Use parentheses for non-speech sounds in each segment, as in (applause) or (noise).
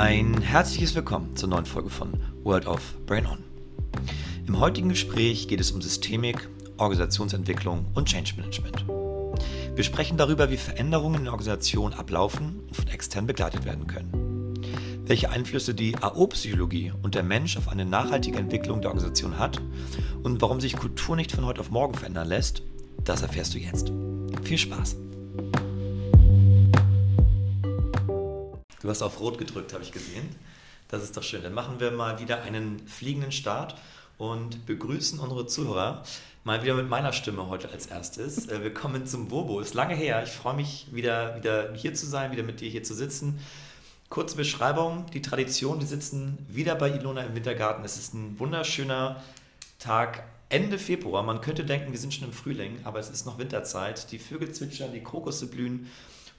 Ein herzliches Willkommen zur neuen Folge von World of Brain On. Im heutigen Gespräch geht es um Systemik, Organisationsentwicklung und Change Management. Wir sprechen darüber, wie Veränderungen in der Organisation ablaufen und von extern begleitet werden können. Welche Einflüsse die AO-Psychologie und der Mensch auf eine nachhaltige Entwicklung der Organisation hat und warum sich Kultur nicht von heute auf morgen verändern lässt, das erfährst du jetzt. Viel Spaß! Du hast auf Rot gedrückt, habe ich gesehen. Das ist doch schön. Dann machen wir mal wieder einen fliegenden Start und begrüßen unsere Zuhörer mal wieder mit meiner Stimme heute als erstes. Äh, wir kommen zum Wobo. Ist lange her. Ich freue mich wieder, wieder hier zu sein, wieder mit dir hier zu sitzen. Kurze Beschreibung, die Tradition, wir sitzen wieder bei Ilona im Wintergarten. Es ist ein wunderschöner Tag, Ende Februar. Man könnte denken, wir sind schon im Frühling, aber es ist noch Winterzeit. Die Vögel zwitschern, die Krokusse blühen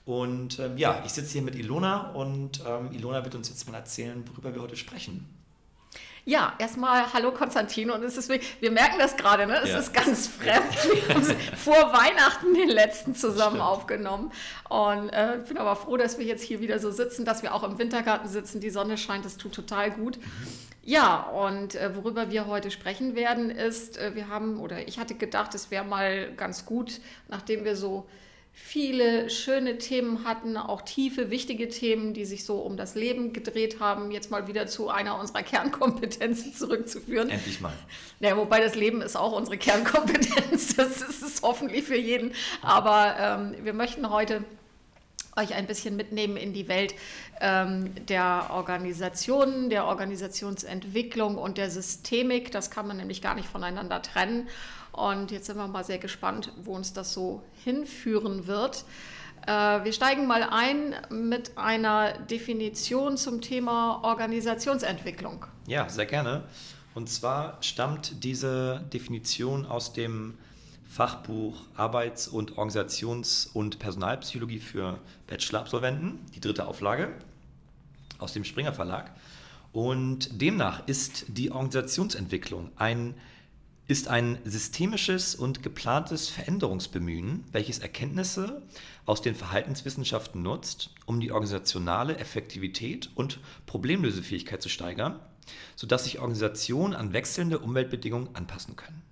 und ähm, ja, ich sitze hier mit Ilona und ähm, Ilona wird uns jetzt mal erzählen, worüber wir heute sprechen. Ja, erstmal hallo Konstantin und es ist wir merken das gerade, ne? Es ja. ist ganz (laughs) fremd. Wir haben vor Weihnachten den letzten zusammen Stimmt. aufgenommen und äh, bin aber froh, dass wir jetzt hier wieder so sitzen, dass wir auch im Wintergarten sitzen. Die Sonne scheint, das tut total gut. Mhm. Ja, und äh, worüber wir heute sprechen werden ist, äh, wir haben oder ich hatte gedacht, es wäre mal ganz gut, nachdem wir so viele schöne Themen hatten, auch tiefe, wichtige Themen, die sich so um das Leben gedreht haben, jetzt mal wieder zu einer unserer (laughs) Kernkompetenzen zurückzuführen. Endlich mal. Ja, wobei das Leben ist auch unsere Kernkompetenz, (laughs) das ist es hoffentlich für jeden. Aber ähm, wir möchten heute euch ein bisschen mitnehmen in die Welt ähm, der Organisationen, der Organisationsentwicklung und der Systemik. Das kann man nämlich gar nicht voneinander trennen. Und jetzt sind wir mal sehr gespannt, wo uns das so hinführen wird. Äh, wir steigen mal ein mit einer Definition zum Thema Organisationsentwicklung. Ja, sehr gerne. Und zwar stammt diese Definition aus dem Fachbuch Arbeits- und Organisations- und Personalpsychologie für Bachelor-Absolventen, die dritte Auflage aus dem Springer Verlag. Und demnach ist die Organisationsentwicklung ein ist ein systemisches und geplantes Veränderungsbemühen, welches Erkenntnisse aus den Verhaltenswissenschaften nutzt, um die organisationale Effektivität und Problemlösefähigkeit zu steigern, sodass sich Organisationen an wechselnde Umweltbedingungen anpassen können.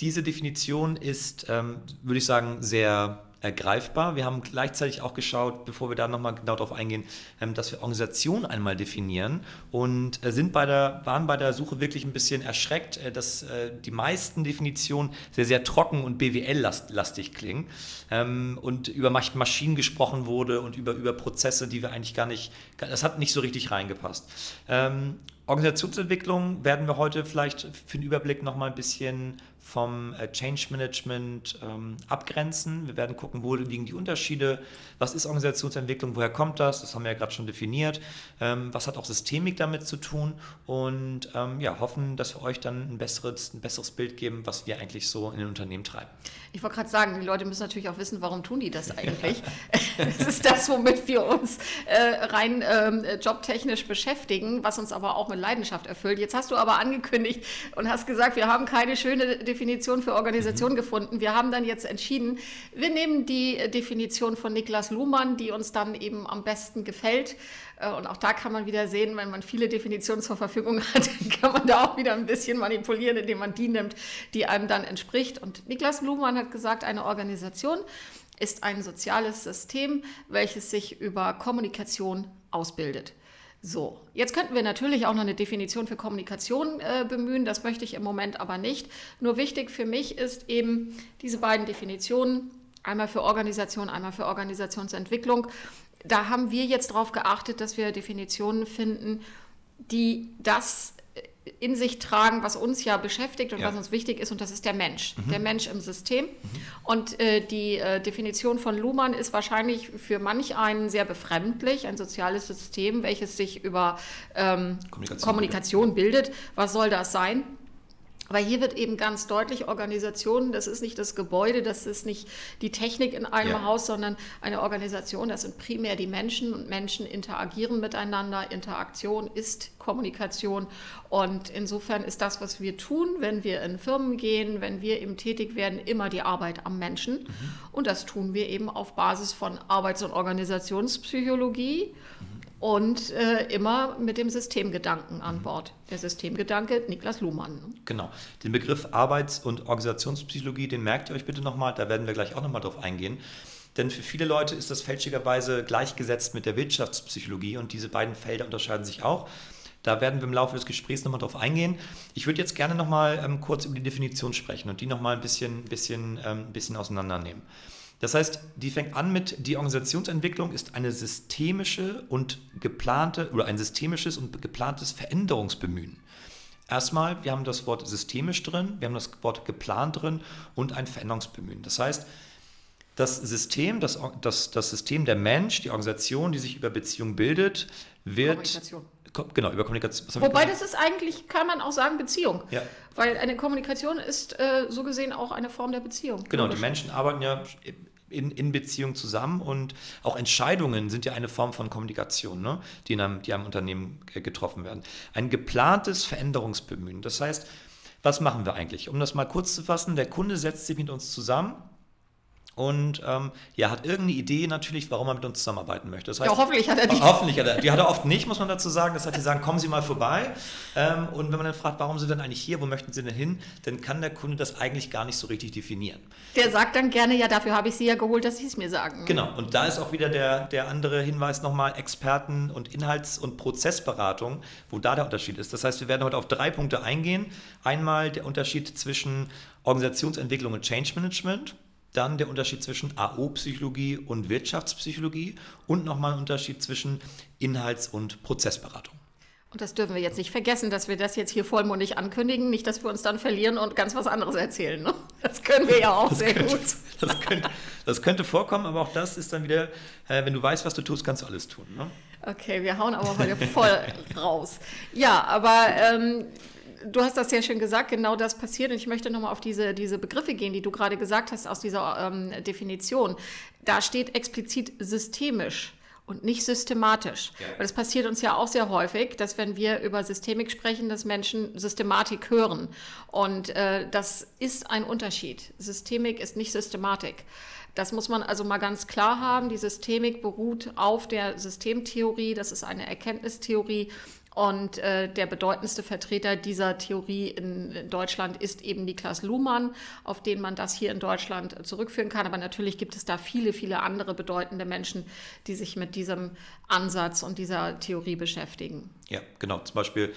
Diese Definition ist, ähm, würde ich sagen, sehr ergreifbar. Wir haben gleichzeitig auch geschaut, bevor wir da nochmal genau darauf eingehen, ähm, dass wir Organisation einmal definieren und äh, sind bei der, waren bei der Suche wirklich ein bisschen erschreckt, äh, dass äh, die meisten Definitionen sehr, sehr trocken und BWL-lastig klingen ähm, und über Maschinen gesprochen wurde und über, über Prozesse, die wir eigentlich gar nicht, das hat nicht so richtig reingepasst. Organisationsentwicklung werden wir heute vielleicht für den Überblick nochmal ein bisschen vom äh, Change Management ähm, abgrenzen. Wir werden gucken, wo liegen die Unterschiede, was ist Organisationsentwicklung, woher kommt das, das haben wir ja gerade schon definiert, ähm, was hat auch Systemik damit zu tun und ähm, ja, hoffen, dass wir euch dann ein besseres, ein besseres Bild geben, was wir eigentlich so in den Unternehmen treiben. Ich wollte gerade sagen, die Leute müssen natürlich auch wissen, warum tun die das eigentlich. (laughs) das ist das, womit wir uns äh, rein äh, jobtechnisch beschäftigen, was uns aber auch mit Leidenschaft erfüllt. Jetzt hast du aber angekündigt und hast gesagt, wir haben keine schöne Definition für Organisation mhm. gefunden. Wir haben dann jetzt entschieden, wir nehmen die Definition von Niklas Luhmann, die uns dann eben am besten gefällt. Äh, und auch da kann man wieder sehen, wenn man viele Definitionen zur Verfügung hat, (laughs) kann man da auch wieder ein bisschen manipulieren, indem man die nimmt, die einem dann entspricht. Und Niklas Luhmann hat gesagt, eine Organisation ist ein soziales System, welches sich über Kommunikation ausbildet. So, jetzt könnten wir natürlich auch noch eine Definition für Kommunikation äh, bemühen, das möchte ich im Moment aber nicht. Nur wichtig für mich ist eben diese beiden Definitionen, einmal für Organisation, einmal für Organisationsentwicklung. Da haben wir jetzt darauf geachtet, dass wir Definitionen finden, die das in sich tragen, was uns ja beschäftigt und ja. was uns wichtig ist, und das ist der Mensch, mhm. der Mensch im System. Mhm. Und äh, die äh, Definition von Luhmann ist wahrscheinlich für manch einen sehr befremdlich, ein soziales System, welches sich über ähm, Kommunikation, Kommunikation bildet. Was soll das sein? Weil hier wird eben ganz deutlich, Organisation, das ist nicht das Gebäude, das ist nicht die Technik in einem ja. Haus, sondern eine Organisation, das sind primär die Menschen und Menschen interagieren miteinander. Interaktion ist Kommunikation und insofern ist das, was wir tun, wenn wir in Firmen gehen, wenn wir eben tätig werden, immer die Arbeit am Menschen. Mhm. Und das tun wir eben auf Basis von Arbeits- und Organisationspsychologie. Mhm und äh, immer mit dem Systemgedanken an Bord. Der Systemgedanke Niklas Luhmann. Genau. Den Begriff Arbeits- und Organisationspsychologie, den merkt ihr euch bitte nochmal, da werden wir gleich auch nochmal drauf eingehen. Denn für viele Leute ist das fälschlicherweise gleichgesetzt mit der Wirtschaftspsychologie und diese beiden Felder unterscheiden sich auch. Da werden wir im Laufe des Gesprächs nochmal drauf eingehen. Ich würde jetzt gerne nochmal ähm, kurz über die Definition sprechen und die nochmal ein bisschen, bisschen, ähm, bisschen auseinandernehmen. Das heißt, die fängt an mit, die Organisationsentwicklung ist eine systemische und geplante oder ein systemisches und geplantes Veränderungsbemühen. Erstmal, wir haben das Wort systemisch drin, wir haben das Wort geplant drin und ein Veränderungsbemühen. Das heißt, das System, das, das, das System der Mensch, die Organisation, die sich über Beziehung bildet, wird. Genau, über Kommunikation. Wobei das ist eigentlich, kann man auch sagen, Beziehung. Ja. Weil eine Kommunikation ist äh, so gesehen auch eine Form der Beziehung. Genau, die Menschen arbeiten ja in, in Beziehung zusammen und auch Entscheidungen sind ja eine Form von Kommunikation, ne? die, in einem, die einem Unternehmen getroffen werden. Ein geplantes Veränderungsbemühen. Das heißt, was machen wir eigentlich? Um das mal kurz zu fassen, der Kunde setzt sich mit uns zusammen und ähm, ja, hat irgendeine Idee natürlich, warum er mit uns zusammenarbeiten möchte. Das heißt, ja, hoffentlich hat er die. Hoffentlich hat er. Die hat er oft nicht, muss man dazu sagen. Das heißt, die sagen, kommen Sie mal vorbei. Ähm, und wenn man dann fragt, warum sind Sie denn eigentlich hier, wo möchten Sie denn hin, dann kann der Kunde das eigentlich gar nicht so richtig definieren. Der sagt dann gerne, ja, dafür habe ich Sie ja geholt, dass Sie es mir sagen. Genau, und da ist auch wieder der, der andere Hinweis nochmal, Experten und Inhalts- und Prozessberatung, wo da der Unterschied ist. Das heißt, wir werden heute auf drei Punkte eingehen. Einmal der Unterschied zwischen Organisationsentwicklung und Change Management dann der Unterschied zwischen AO-Psychologie und Wirtschaftspsychologie und nochmal ein Unterschied zwischen Inhalts- und Prozessberatung. Und das dürfen wir jetzt nicht vergessen, dass wir das jetzt hier vollmundig ankündigen, nicht, dass wir uns dann verlieren und ganz was anderes erzählen. Ne? Das können wir ja auch das sehr könnte, gut. (laughs) Das könnte, das könnte, vorkommen, aber auch das ist dann wieder, äh, wenn du weißt, was du tust, kannst du alles tun. Ne? Okay, wir hauen aber heute voll (laughs) raus. Ja, aber ähm, du hast das sehr schön gesagt, genau das passiert. Und ich möchte nochmal auf diese, diese Begriffe gehen, die du gerade gesagt hast aus dieser ähm, Definition. Da steht explizit systemisch und nicht systematisch. Ja. Weil das passiert uns ja auch sehr häufig, dass wenn wir über Systemik sprechen, dass Menschen Systematik hören. Und äh, das ist ein Unterschied. Systemik ist nicht Systematik. Das muss man also mal ganz klar haben. Die Systemik beruht auf der Systemtheorie. Das ist eine Erkenntnistheorie. Und äh, der bedeutendste Vertreter dieser Theorie in Deutschland ist eben Niklas Luhmann, auf den man das hier in Deutschland zurückführen kann. Aber natürlich gibt es da viele, viele andere bedeutende Menschen, die sich mit diesem Ansatz und dieser Theorie beschäftigen. Ja, genau. Zum Beispiel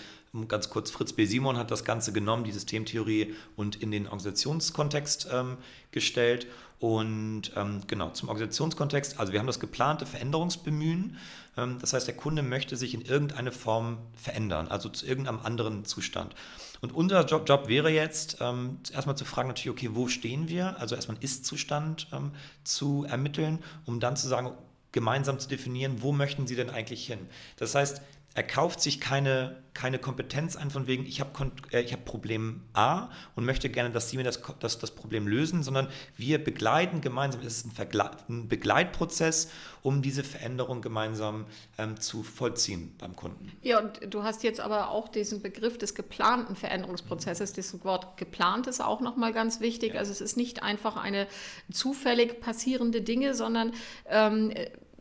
ganz kurz, Fritz B. Simon hat das Ganze genommen, die Systemtheorie, und in den Organisationskontext ähm, gestellt. Und ähm, genau, zum Organisationskontext, also wir haben das geplante Veränderungsbemühen. Ähm, das heißt, der Kunde möchte sich in irgendeine Form verändern, also zu irgendeinem anderen Zustand. Und unser Job, Job wäre jetzt, ähm, erstmal zu fragen, natürlich, okay, wo stehen wir? Also erstmal einen Ist-Zustand ähm, zu ermitteln, um dann zu sagen, gemeinsam zu definieren, wo möchten Sie denn eigentlich hin? Das heißt, er kauft sich keine, keine Kompetenz ein von wegen, ich habe äh, hab Problem A und möchte gerne, dass Sie mir das, das, das Problem lösen, sondern wir begleiten gemeinsam, es ist ein, Vergle ein Begleitprozess, um diese Veränderung gemeinsam ähm, zu vollziehen beim Kunden. Ja, und du hast jetzt aber auch diesen Begriff des geplanten Veränderungsprozesses, das Wort geplant ist auch nochmal ganz wichtig. Ja. Also es ist nicht einfach eine zufällig passierende Dinge, sondern ähm,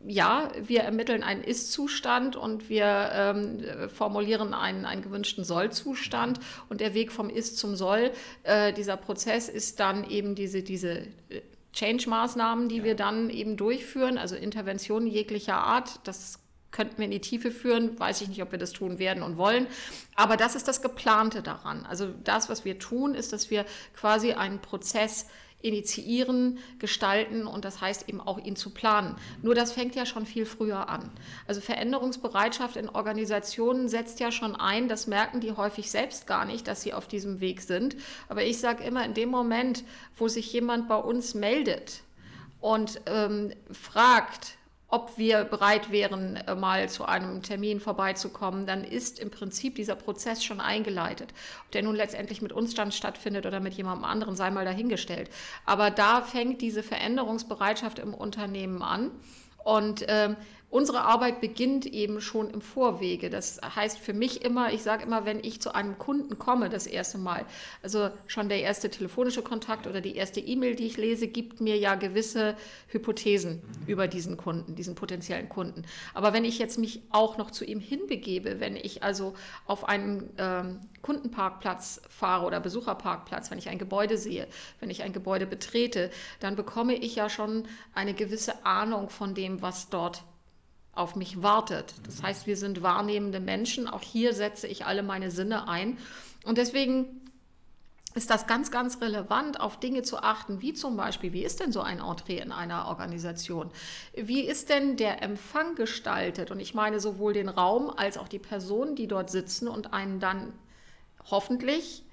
ja, wir ermitteln einen Ist-Zustand und wir ähm, formulieren einen, einen gewünschten Soll-Zustand und der Weg vom Ist zum Soll, äh, dieser Prozess ist dann eben diese, diese äh, Change-Maßnahmen, die ja. wir dann eben durchführen, also Interventionen jeglicher Art. Das könnten wir in die Tiefe führen, weiß ich nicht, ob wir das tun werden und wollen. Aber das ist das Geplante daran. Also das, was wir tun, ist, dass wir quasi einen Prozess initiieren, gestalten und das heißt eben auch ihn zu planen. Nur das fängt ja schon viel früher an. Also Veränderungsbereitschaft in Organisationen setzt ja schon ein, das merken die häufig selbst gar nicht, dass sie auf diesem Weg sind. Aber ich sage immer, in dem Moment, wo sich jemand bei uns meldet und ähm, fragt, ob wir bereit wären, äh, mal zu einem Termin vorbeizukommen, dann ist im Prinzip dieser Prozess schon eingeleitet. Ob der nun letztendlich mit uns dann stattfindet oder mit jemandem anderen, sei mal dahingestellt. Aber da fängt diese Veränderungsbereitschaft im Unternehmen an. Und ähm, unsere Arbeit beginnt eben schon im Vorwege. Das heißt für mich immer, ich sage immer, wenn ich zu einem Kunden komme, das erste Mal, also schon der erste telefonische Kontakt oder die erste E-Mail, die ich lese, gibt mir ja gewisse Hypothesen über diesen Kunden, diesen potenziellen Kunden. Aber wenn ich jetzt mich auch noch zu ihm hinbegebe, wenn ich also auf einen ähm, Kundenparkplatz fahre oder Besucherparkplatz, wenn ich ein Gebäude sehe, wenn ich ein Gebäude betrete, dann bekomme ich ja schon eine gewisse Ahnung von dem, was dort auf mich wartet. Das heißt, wir sind wahrnehmende Menschen. Auch hier setze ich alle meine Sinne ein. Und deswegen ist das ganz, ganz relevant, auf Dinge zu achten, wie zum Beispiel, wie ist denn so ein Entree in einer Organisation? Wie ist denn der Empfang gestaltet? Und ich meine sowohl den Raum als auch die Personen, die dort sitzen und einen dann hoffentlich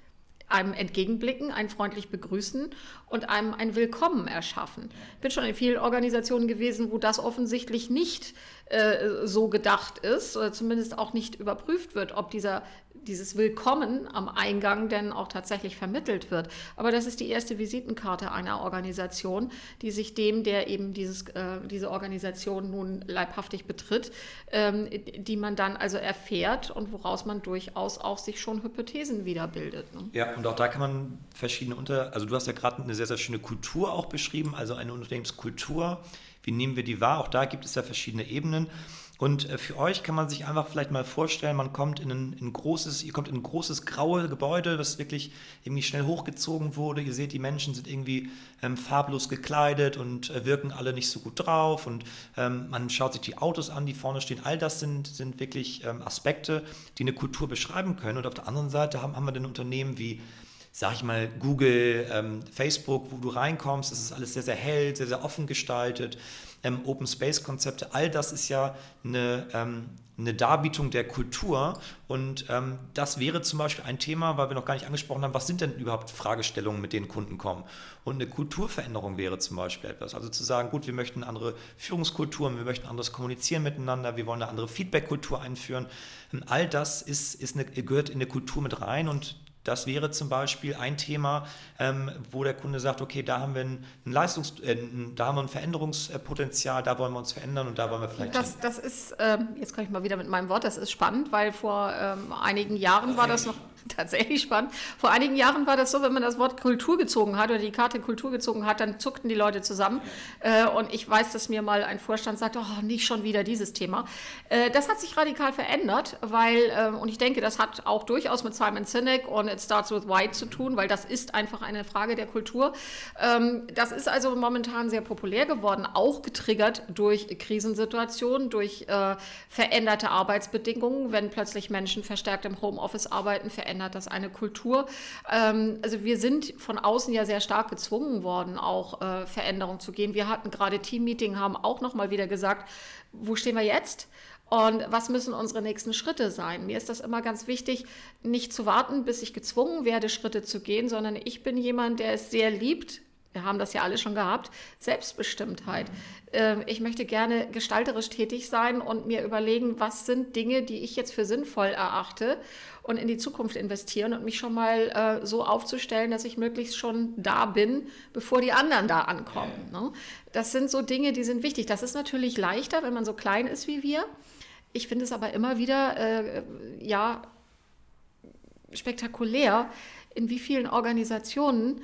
einem entgegenblicken, einen freundlich begrüßen und einem ein Willkommen erschaffen. Ich bin schon in vielen Organisationen gewesen, wo das offensichtlich nicht äh, so gedacht ist oder zumindest auch nicht überprüft wird, ob dieser, dieses Willkommen am Eingang denn auch tatsächlich vermittelt wird. Aber das ist die erste Visitenkarte einer Organisation, die sich dem, der eben dieses, äh, diese Organisation nun leibhaftig betritt, ähm, die man dann also erfährt und woraus man durchaus auch sich schon Hypothesen wiederbildet. Ne? Ja, und auch da kann man verschiedene Unter... Also du hast ja gerade eine sehr, sehr schöne Kultur auch beschrieben, also eine Unternehmenskultur. Wie nehmen wir die wahr? Auch da gibt es ja verschiedene Ebenen. Und äh, für euch kann man sich einfach vielleicht mal vorstellen, man kommt in ein, in großes, ihr kommt in ein großes graue Gebäude, das wirklich irgendwie schnell hochgezogen wurde. Ihr seht, die Menschen sind irgendwie ähm, farblos gekleidet und äh, wirken alle nicht so gut drauf. Und ähm, man schaut sich die Autos an, die vorne stehen. All das sind, sind wirklich ähm, Aspekte, die eine Kultur beschreiben können. Und auf der anderen Seite haben, haben wir dann Unternehmen wie sag ich mal, Google, ähm, Facebook, wo du reinkommst, das ist alles sehr, sehr hell, sehr, sehr offen gestaltet. Ähm, Open Space Konzepte, all das ist ja eine, ähm, eine Darbietung der Kultur und ähm, das wäre zum Beispiel ein Thema, weil wir noch gar nicht angesprochen haben, was sind denn überhaupt Fragestellungen, mit denen Kunden kommen? Und eine Kulturveränderung wäre zum Beispiel etwas. Also zu sagen, gut, wir möchten andere Führungskulturen, wir möchten anderes Kommunizieren miteinander, wir wollen eine andere Feedback-Kultur einführen. Und all das ist, ist eine, gehört in eine Kultur mit rein und das wäre zum Beispiel ein Thema, ähm, wo der Kunde sagt, okay, da haben wir ein, Leistungs-, äh, da haben wir ein Veränderungspotenzial, da wollen wir uns verändern und da wollen wir vielleicht. Das, das ist, ähm, jetzt komme ich mal wieder mit meinem Wort, das ist spannend, weil vor ähm, einigen Jahren war das noch (laughs) tatsächlich spannend. Vor einigen Jahren war das so, wenn man das Wort Kultur gezogen hat oder die Karte Kultur gezogen hat, dann zuckten die Leute zusammen. Äh, und ich weiß, dass mir mal ein Vorstand sagte, oh, nicht schon wieder dieses Thema. Äh, das hat sich radikal verändert, weil, äh, und ich denke, das hat auch durchaus mit Simon Sinek und It Starts with Why zu tun, weil das ist einfach eine Frage der Kultur. Ähm, das ist also momentan sehr populär geworden, auch getriggert durch Krisensituationen, durch veränderte Arbeitsbedingungen, wenn plötzlich Menschen verstärkt im Homeoffice arbeiten, verändert verändert das eine Kultur. Ähm, also wir sind von außen ja sehr stark gezwungen worden, auch äh, Veränderungen zu gehen. Wir hatten gerade Teammeeting, haben auch noch mal wieder gesagt, wo stehen wir jetzt? Und was müssen unsere nächsten Schritte sein? Mir ist das immer ganz wichtig, nicht zu warten, bis ich gezwungen werde, Schritte zu gehen, sondern ich bin jemand, der es sehr liebt, wir haben das ja alle schon gehabt, Selbstbestimmtheit. Ähm, ich möchte gerne gestalterisch tätig sein und mir überlegen, was sind Dinge, die ich jetzt für sinnvoll erachte und in die Zukunft investieren und mich schon mal äh, so aufzustellen, dass ich möglichst schon da bin, bevor die anderen da ankommen. Ne? Das sind so Dinge, die sind wichtig. Das ist natürlich leichter, wenn man so klein ist wie wir. Ich finde es aber immer wieder, äh, ja, spektakulär, in wie vielen Organisationen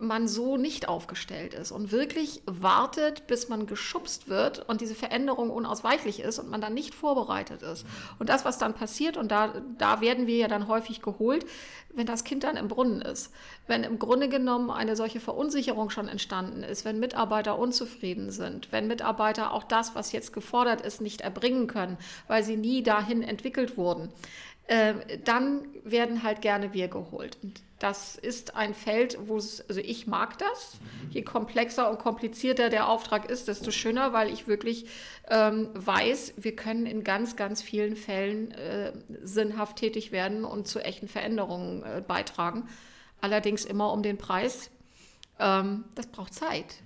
man so nicht aufgestellt ist und wirklich wartet, bis man geschubst wird und diese Veränderung unausweichlich ist und man dann nicht vorbereitet ist. Und das, was dann passiert, und da, da werden wir ja dann häufig geholt, wenn das Kind dann im Brunnen ist, wenn im Grunde genommen eine solche Verunsicherung schon entstanden ist, wenn Mitarbeiter unzufrieden sind, wenn Mitarbeiter auch das, was jetzt gefordert ist, nicht erbringen können, weil sie nie dahin entwickelt wurden, äh, dann werden halt gerne wir geholt. Und das ist ein Feld, wo es, also ich mag das. Mhm. Je komplexer und komplizierter der Auftrag ist, desto schöner, weil ich wirklich ähm, weiß, wir können in ganz, ganz vielen Fällen äh, sinnhaft tätig werden und zu echten Veränderungen äh, beitragen. Allerdings immer um den Preis. ähm, das braucht Zeit.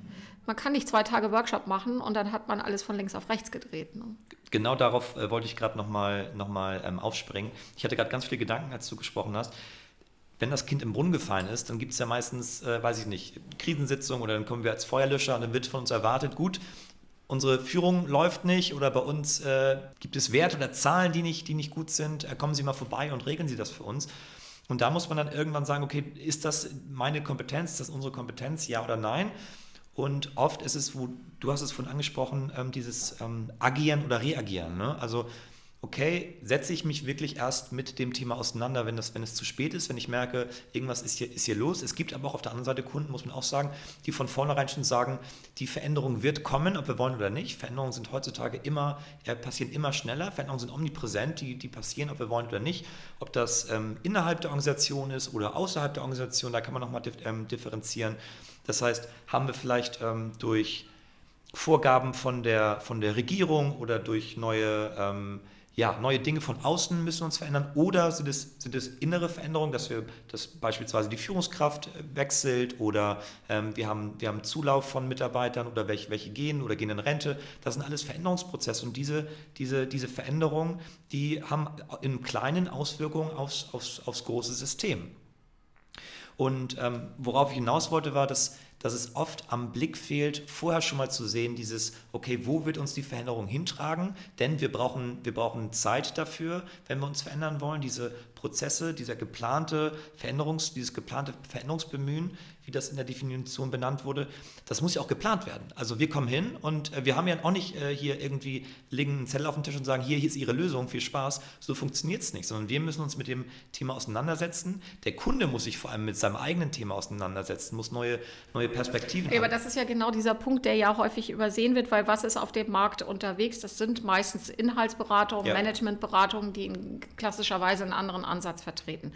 Man kann nicht zwei Tage Workshop machen und dann hat man alles von links auf rechts gedreht. Ne? Genau darauf äh, wollte ich gerade nochmal noch mal, ähm, aufspringen. Ich hatte gerade ganz viele Gedanken, als du gesprochen hast. Wenn das Kind im Brunnen gefallen ist, dann gibt es ja meistens, äh, weiß ich nicht, Krisensitzung oder dann kommen wir als Feuerlöscher und dann wird von uns erwartet, gut, unsere Führung läuft nicht oder bei uns äh, gibt es Werte oder Zahlen, die nicht, die nicht gut sind, äh, kommen Sie mal vorbei und regeln Sie das für uns. Und da muss man dann irgendwann sagen, okay, ist das meine Kompetenz, ist das unsere Kompetenz, ja oder nein? Und oft ist es, wo du hast es vorhin angesprochen, ähm, dieses ähm, Agieren oder Reagieren. Ne? Also okay, setze ich mich wirklich erst mit dem Thema auseinander, wenn, das, wenn es zu spät ist, wenn ich merke, irgendwas ist hier, ist hier los. Es gibt aber auch auf der anderen Seite Kunden, muss man auch sagen, die von vornherein schon sagen, die Veränderung wird kommen, ob wir wollen oder nicht. Veränderungen sind heutzutage immer, äh, passieren immer schneller. Veränderungen sind omnipräsent, die, die passieren, ob wir wollen oder nicht. Ob das ähm, innerhalb der Organisation ist oder außerhalb der Organisation, da kann man nochmal dif ähm, differenzieren. Das heißt, haben wir vielleicht ähm, durch Vorgaben von der, von der Regierung oder durch neue ähm, ja, neue Dinge von außen müssen uns verändern oder sind es, sind es innere Veränderungen, dass wir, dass beispielsweise die Führungskraft äh, wechselt oder ähm, wir, haben, wir haben Zulauf von Mitarbeitern oder welche, welche gehen oder gehen in Rente. Das sind alles Veränderungsprozesse und diese, diese, diese Veränderungen, die haben in kleinen Auswirkungen aufs, aufs, aufs große System. Und ähm, worauf ich hinaus wollte, war, dass dass es oft am Blick fehlt, vorher schon mal zu sehen, dieses, okay, wo wird uns die Veränderung hintragen? Denn wir brauchen, wir brauchen Zeit dafür, wenn wir uns verändern wollen. Diese Prozesse, dieser geplante Veränderungs, dieses geplante Veränderungsbemühen, wie das in der Definition benannt wurde, das muss ja auch geplant werden. Also wir kommen hin und äh, wir haben ja auch nicht äh, hier irgendwie legen einen Zettel auf den Tisch und sagen, hier, hier ist Ihre Lösung, viel Spaß. So funktioniert es nicht, sondern wir müssen uns mit dem Thema auseinandersetzen. Der Kunde muss sich vor allem mit seinem eigenen Thema auseinandersetzen, muss neue, neue Perspektiven ja, Aber das ist ja genau dieser Punkt, der ja häufig übersehen wird, weil was ist auf dem Markt unterwegs? Das sind meistens Inhaltsberatungen, ja. Managementberatungen, die in klassischerweise einen anderen Ansatz vertreten.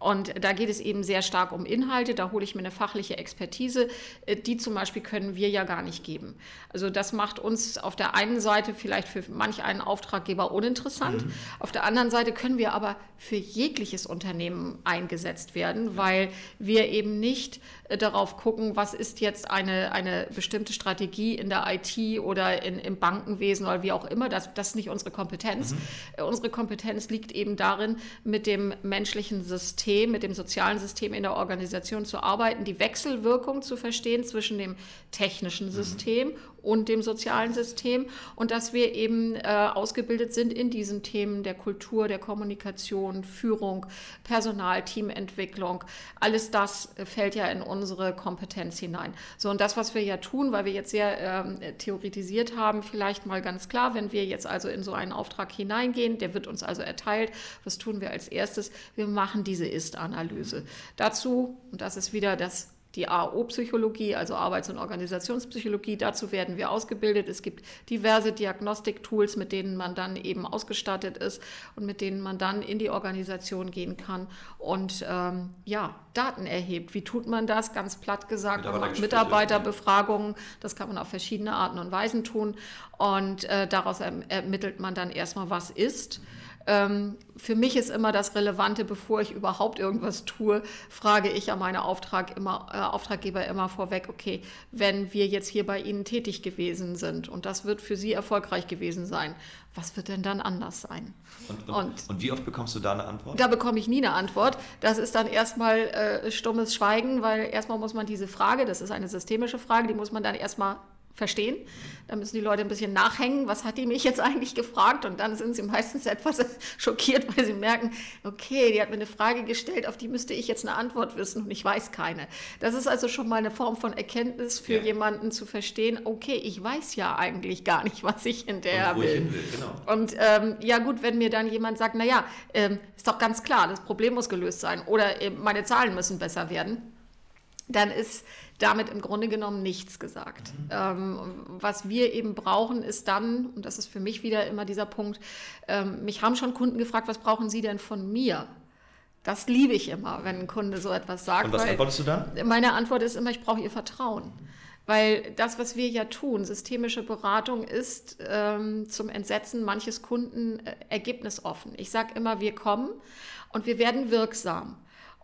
Und da geht es eben sehr stark um Inhalte. Da hole ich mir eine fachliche Expertise. Äh, die zum Beispiel können wir ja gar nicht geben. Also das macht uns auf der einen Seite vielleicht für manch einen Auftraggeber uninteressant. Mhm. Auf der anderen Seite können wir aber für jegliches Unternehmen eingesetzt werden, weil wir eben nicht darauf gucken, was ist jetzt eine, eine bestimmte Strategie in der IT oder in, im Bankenwesen oder wie auch immer. Das, das ist nicht unsere Kompetenz. Mhm. Äh, unsere Kompetenz liegt eben darin, mit dem menschlichen System System, mit dem sozialen System in der Organisation zu arbeiten, die Wechselwirkung zu verstehen zwischen dem technischen mhm. System mhm und dem sozialen System und dass wir eben äh, ausgebildet sind in diesen Themen der Kultur, der Kommunikation, Führung, Personal, Teamentwicklung. Alles das fällt ja in unsere Kompetenz hinein. So und das, was wir ja tun, weil wir jetzt sehr ähm, theoretisiert haben, vielleicht mal ganz klar, wenn wir jetzt also in so einen Auftrag hineingehen, der wird uns also erteilt, was tun wir als erstes? Wir machen diese Ist-Analyse. Dazu, und das ist wieder das die AO-Psychologie, also Arbeits- und Organisationspsychologie. Dazu werden wir ausgebildet. Es gibt diverse Diagnostik-Tools, mit denen man dann eben ausgestattet ist und mit denen man dann in die Organisation gehen kann und ähm, ja, Daten erhebt. Wie tut man das? Ganz platt gesagt, man macht Mitarbeiterbefragungen. Das kann man auf verschiedene Arten und Weisen tun. Und äh, daraus ermittelt man dann erstmal, was ist. Ähm, für mich ist immer das Relevante, bevor ich überhaupt irgendwas tue, frage ich an meine Auftrag immer, äh, Auftraggeber immer vorweg, okay, wenn wir jetzt hier bei Ihnen tätig gewesen sind und das wird für Sie erfolgreich gewesen sein, was wird denn dann anders sein? Und, und, und, und wie oft bekommst du da eine Antwort? Da bekomme ich nie eine Antwort. Das ist dann erstmal äh, stummes Schweigen, weil erstmal muss man diese Frage, das ist eine systemische Frage, die muss man dann erstmal verstehen. Da müssen die Leute ein bisschen nachhängen, was hat die mich jetzt eigentlich gefragt? Und dann sind sie meistens etwas (laughs) schockiert, weil sie merken, okay, die hat mir eine Frage gestellt, auf die müsste ich jetzt eine Antwort wissen und ich weiß keine. Das ist also schon mal eine Form von Erkenntnis für ja. jemanden zu verstehen, okay, ich weiß ja eigentlich gar nicht, (laughs) was ich hinterher und will. will genau. Und ähm, ja gut, wenn mir dann jemand sagt, naja, ähm, ist doch ganz klar, das Problem muss gelöst sein oder äh, meine Zahlen müssen besser werden, dann ist damit im Grunde genommen nichts gesagt. Mhm. Ähm, was wir eben brauchen, ist dann, und das ist für mich wieder immer dieser Punkt, ähm, mich haben schon Kunden gefragt, was brauchen Sie denn von mir? Das liebe ich immer, wenn ein Kunde so etwas sagt. Und was antwortest du dann? Meine Antwort ist immer, ich brauche Ihr Vertrauen. Weil das, was wir ja tun, systemische Beratung, ist ähm, zum Entsetzen manches Kunden äh, ergebnisoffen. Ich sage immer, wir kommen und wir werden wirksam.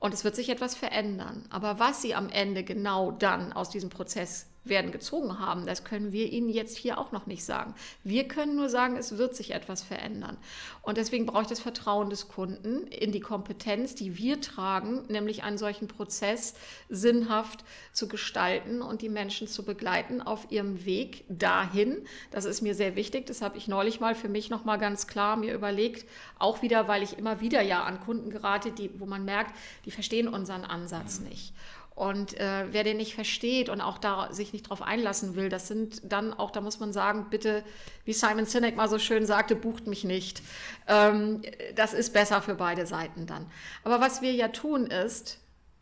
Und es wird sich etwas verändern. Aber was Sie am Ende genau dann aus diesem Prozess werden gezogen haben. Das können wir Ihnen jetzt hier auch noch nicht sagen. Wir können nur sagen, es wird sich etwas verändern. Und deswegen brauche ich das Vertrauen des Kunden in die Kompetenz, die wir tragen, nämlich einen solchen Prozess sinnhaft zu gestalten und die Menschen zu begleiten auf ihrem Weg dahin. Das ist mir sehr wichtig. Das habe ich neulich mal für mich noch mal ganz klar mir überlegt. Auch wieder, weil ich immer wieder ja an Kunden gerate, die, wo man merkt, die verstehen unseren Ansatz nicht. Und äh, wer den nicht versteht und auch da sich nicht darauf einlassen will, das sind dann auch, da muss man sagen, bitte, wie Simon Sinek mal so schön sagte, bucht mich nicht. Ähm, das ist besser für beide Seiten dann. Aber was wir ja tun ist,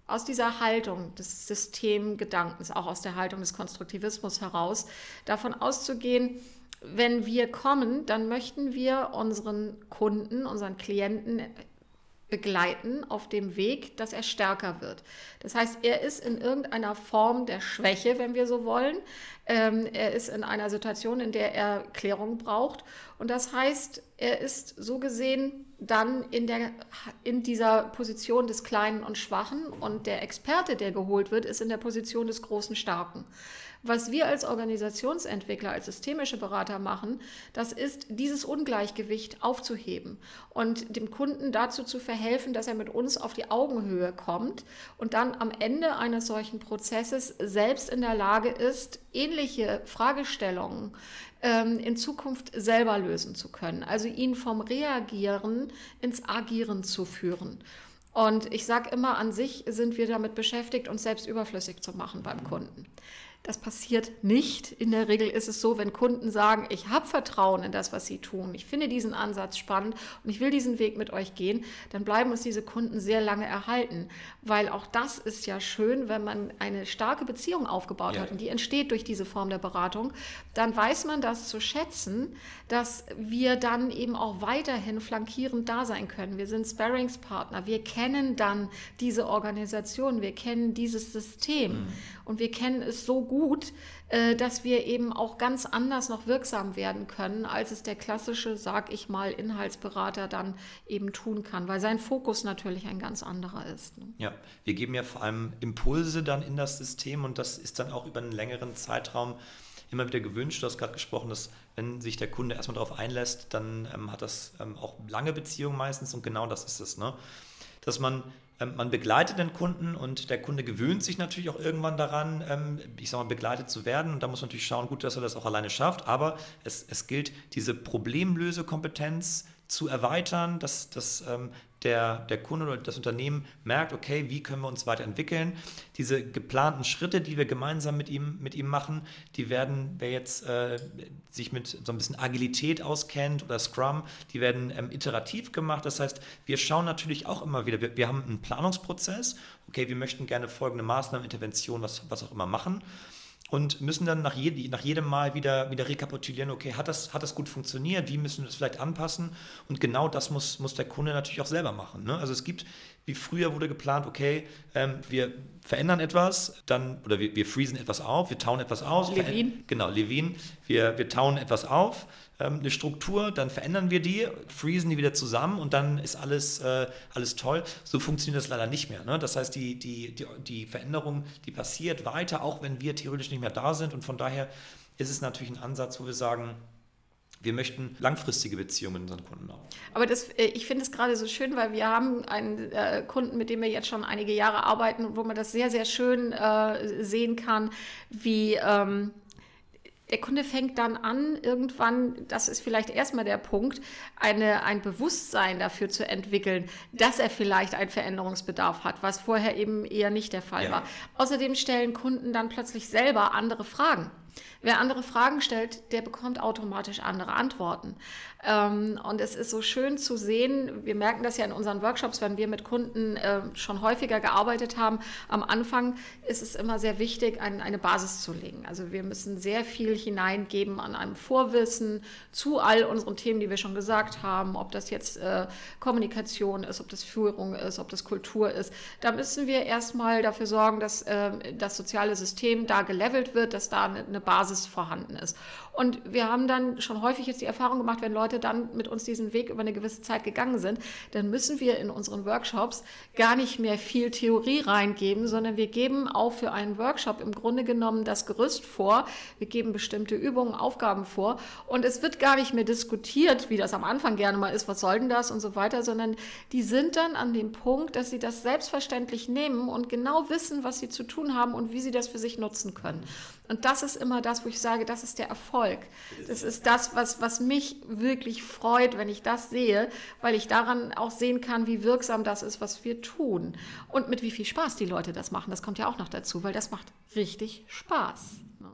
aus dieser Haltung des Systemgedankens, auch aus der Haltung des Konstruktivismus heraus, davon auszugehen, wenn wir kommen, dann möchten wir unseren Kunden, unseren Klienten begleiten auf dem Weg, dass er stärker wird. Das heißt, er ist in irgendeiner Form der Schwäche, wenn wir so wollen. Ähm, er ist in einer Situation, in der er Klärung braucht. Und das heißt, er ist so gesehen dann in, der, in dieser Position des Kleinen und Schwachen. Und der Experte, der geholt wird, ist in der Position des großen Starken. Was wir als Organisationsentwickler, als systemische Berater machen, das ist, dieses Ungleichgewicht aufzuheben und dem Kunden dazu zu verhelfen, dass er mit uns auf die Augenhöhe kommt und dann am Ende eines solchen Prozesses selbst in der Lage ist, ähnliche Fragestellungen ähm, in Zukunft selber lösen zu können. Also ihn vom Reagieren ins Agieren zu führen. Und ich sage immer, an sich sind wir damit beschäftigt, uns selbst überflüssig zu machen beim Kunden. Das passiert nicht. In der Regel ist es so, wenn Kunden sagen, ich habe Vertrauen in das, was sie tun, ich finde diesen Ansatz spannend und ich will diesen Weg mit euch gehen, dann bleiben uns diese Kunden sehr lange erhalten. Weil auch das ist ja schön, wenn man eine starke Beziehung aufgebaut ja. hat und die entsteht durch diese Form der Beratung, dann weiß man das zu schätzen, dass wir dann eben auch weiterhin flankierend da sein können. Wir sind Sparringspartner, wir kennen dann diese Organisation, wir kennen dieses System mhm. und wir kennen es so gut, gut, äh, dass wir eben auch ganz anders noch wirksam werden können, als es der klassische, sag ich mal, Inhaltsberater dann eben tun kann, weil sein Fokus natürlich ein ganz anderer ist. Ne? Ja, wir geben ja vor allem Impulse dann in das System und das ist dann auch über einen längeren Zeitraum immer wieder gewünscht. Du hast gerade gesprochen, dass wenn sich der Kunde erstmal darauf einlässt, dann ähm, hat das ähm, auch lange Beziehungen meistens und genau das ist es. Ne? Dass man man begleitet den Kunden und der Kunde gewöhnt sich natürlich auch irgendwann daran, ähm, ich sage mal, begleitet zu werden. Und da muss man natürlich schauen, gut, dass er das auch alleine schafft. Aber es, es gilt, diese Problemlösekompetenz zu erweitern, dass, dass ähm, der, der Kunde oder das Unternehmen merkt, okay, wie können wir uns weiterentwickeln. Diese geplanten Schritte, die wir gemeinsam mit ihm, mit ihm machen, die werden, wer jetzt äh, sich mit so ein bisschen Agilität auskennt oder Scrum, die werden ähm, iterativ gemacht. Das heißt, wir schauen natürlich auch immer wieder, wir, wir haben einen Planungsprozess, okay, wir möchten gerne folgende Maßnahmen, Intervention, was, was auch immer machen und müssen dann nach, je, nach jedem Mal wieder, wieder rekapitulieren, okay, hat das, hat das gut funktioniert, wie müssen wir das vielleicht anpassen? Und genau das muss, muss der Kunde natürlich auch selber machen. Ne? Also es gibt, wie früher wurde geplant, okay, ähm, wir verändern etwas, dann, oder wir, wir freezen etwas auf, wir tauen etwas aus. Levin. Genau, Levin. Wir, wir tauen etwas auf, ähm, eine Struktur, dann verändern wir die, freezen die wieder zusammen und dann ist alles, äh, alles toll. So funktioniert das leider nicht mehr. Ne? Das heißt, die, die, die, die Veränderung, die passiert weiter, auch wenn wir theoretisch nicht mehr da sind. Und von daher ist es natürlich ein Ansatz, wo wir sagen, wir möchten langfristige Beziehungen mit unseren Kunden haben. Aber das, äh, ich finde es gerade so schön, weil wir haben einen äh, Kunden, mit dem wir jetzt schon einige Jahre arbeiten, wo man das sehr, sehr schön äh, sehen kann, wie ähm, der Kunde fängt dann an, irgendwann, das ist vielleicht erstmal der Punkt, eine, ein Bewusstsein dafür zu entwickeln, dass er vielleicht einen Veränderungsbedarf hat, was vorher eben eher nicht der Fall ja. war. Außerdem stellen Kunden dann plötzlich selber andere Fragen. Wer andere Fragen stellt, der bekommt automatisch andere Antworten. Ähm, und es ist so schön zu sehen, wir merken das ja in unseren Workshops, wenn wir mit Kunden äh, schon häufiger gearbeitet haben. Am Anfang ist es immer sehr wichtig, eine Basis zu legen. Also wir müssen sehr viel hineingeben an einem Vorwissen zu all unseren Themen, die wir schon gesagt haben, ob das jetzt äh, Kommunikation ist, ob das Führung ist, ob das Kultur ist. Da müssen wir erstmal dafür sorgen, dass äh, das soziale System da gelevelt wird, dass da eine Basis vorhanden ist. Und wir haben dann schon häufig jetzt die Erfahrung gemacht, wenn Leute dann mit uns diesen Weg über eine gewisse Zeit gegangen sind, dann müssen wir in unseren Workshops gar nicht mehr viel Theorie reingeben, sondern wir geben auch für einen Workshop im Grunde genommen das Gerüst vor. Wir geben bestimmte Übungen, Aufgaben vor und es wird gar nicht mehr diskutiert, wie das am Anfang gerne mal ist, was soll denn das und so weiter, sondern die sind dann an dem Punkt, dass sie das selbstverständlich nehmen und genau wissen, was sie zu tun haben und wie sie das für sich nutzen können. Und das ist immer das, wo ich sage, das ist der Erfolg. Das ist das, was, was mich wirklich freut, wenn ich das sehe, weil ich daran auch sehen kann, wie wirksam das ist, was wir tun. Und mit wie viel Spaß die Leute das machen. Das kommt ja auch noch dazu, weil das macht richtig Spaß. Ne?